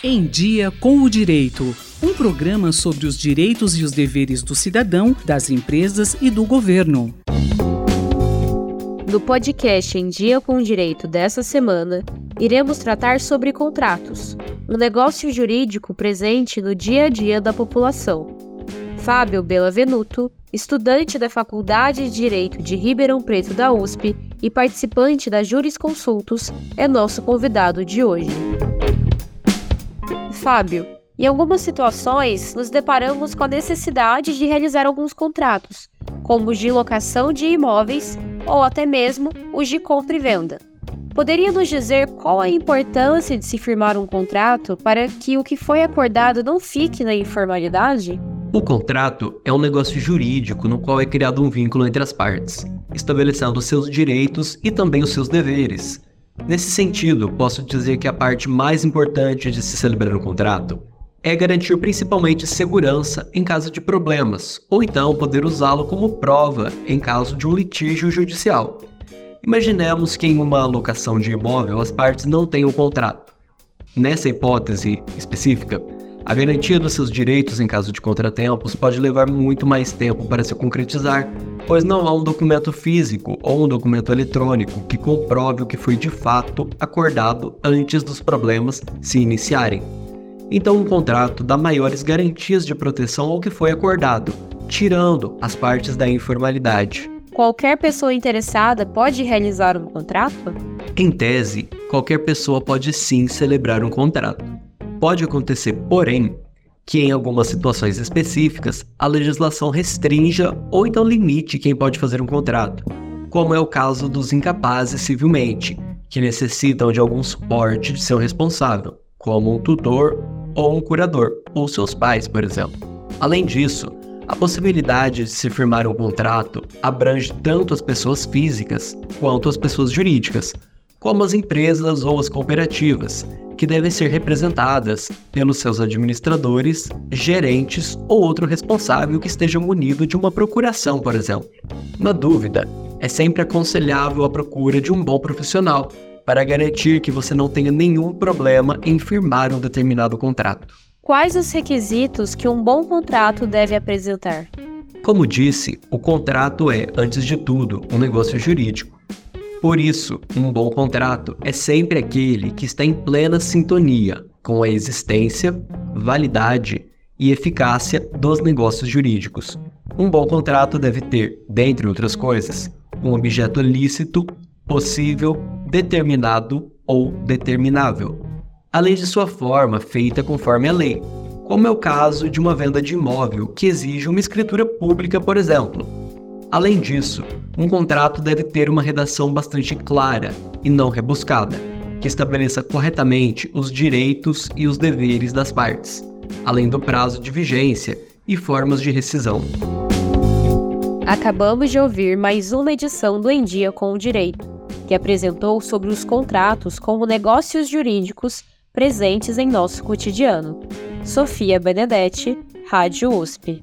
Em Dia com o Direito. Um programa sobre os direitos e os deveres do cidadão, das empresas e do governo. No podcast Em Dia com o Direito dessa semana, iremos tratar sobre contratos, um negócio jurídico presente no dia a dia da população. Fábio Bela Venuto, estudante da Faculdade de Direito de Ribeirão Preto da USP e participante da Jurisconsultos, é nosso convidado de hoje. Fábio, em algumas situações nos deparamos com a necessidade de realizar alguns contratos, como os de locação de imóveis ou até mesmo os de compra e venda. Poderia nos dizer qual a importância de se firmar um contrato para que o que foi acordado não fique na informalidade? O contrato é um negócio jurídico no qual é criado um vínculo entre as partes, estabelecendo seus direitos e também os seus deveres, Nesse sentido, posso dizer que a parte mais importante de se celebrar um contrato é garantir principalmente segurança em caso de problemas, ou então poder usá-lo como prova em caso de um litígio judicial. Imaginemos que em uma locação de imóvel as partes não tenham contrato. Nessa hipótese específica, a garantia dos seus direitos em caso de contratempos pode levar muito mais tempo para se concretizar, pois não há um documento físico ou um documento eletrônico que comprove o que foi de fato acordado antes dos problemas se iniciarem. Então, um contrato dá maiores garantias de proteção ao que foi acordado, tirando as partes da informalidade. Qualquer pessoa interessada pode realizar um contrato? Em tese, qualquer pessoa pode sim celebrar um contrato. Pode acontecer, porém, que em algumas situações específicas a legislação restrinja ou então limite quem pode fazer um contrato, como é o caso dos incapazes civilmente, que necessitam de algum suporte de seu responsável, como um tutor ou um curador, ou seus pais, por exemplo. Além disso, a possibilidade de se firmar um contrato abrange tanto as pessoas físicas quanto as pessoas jurídicas, como as empresas ou as cooperativas, que devem ser representadas pelos seus administradores, gerentes ou outro responsável que esteja munido de uma procuração, por exemplo. Na dúvida, é sempre aconselhável a procura de um bom profissional para garantir que você não tenha nenhum problema em firmar um determinado contrato. Quais os requisitos que um bom contrato deve apresentar? Como disse, o contrato é, antes de tudo, um negócio jurídico. Por isso, um bom contrato é sempre aquele que está em plena sintonia com a existência, validade e eficácia dos negócios jurídicos. Um bom contrato deve ter, dentre outras coisas, um objeto lícito, possível, determinado ou determinável, além de sua forma feita conforme a lei, como é o caso de uma venda de imóvel que exige uma escritura pública, por exemplo. Além disso, um contrato deve ter uma redação bastante clara e não rebuscada, que estabeleça corretamente os direitos e os deveres das partes, além do prazo de vigência e formas de rescisão. Acabamos de ouvir mais uma edição do Em Dia com o Direito, que apresentou sobre os contratos como negócios jurídicos presentes em nosso cotidiano. Sofia Benedetti, Rádio USP.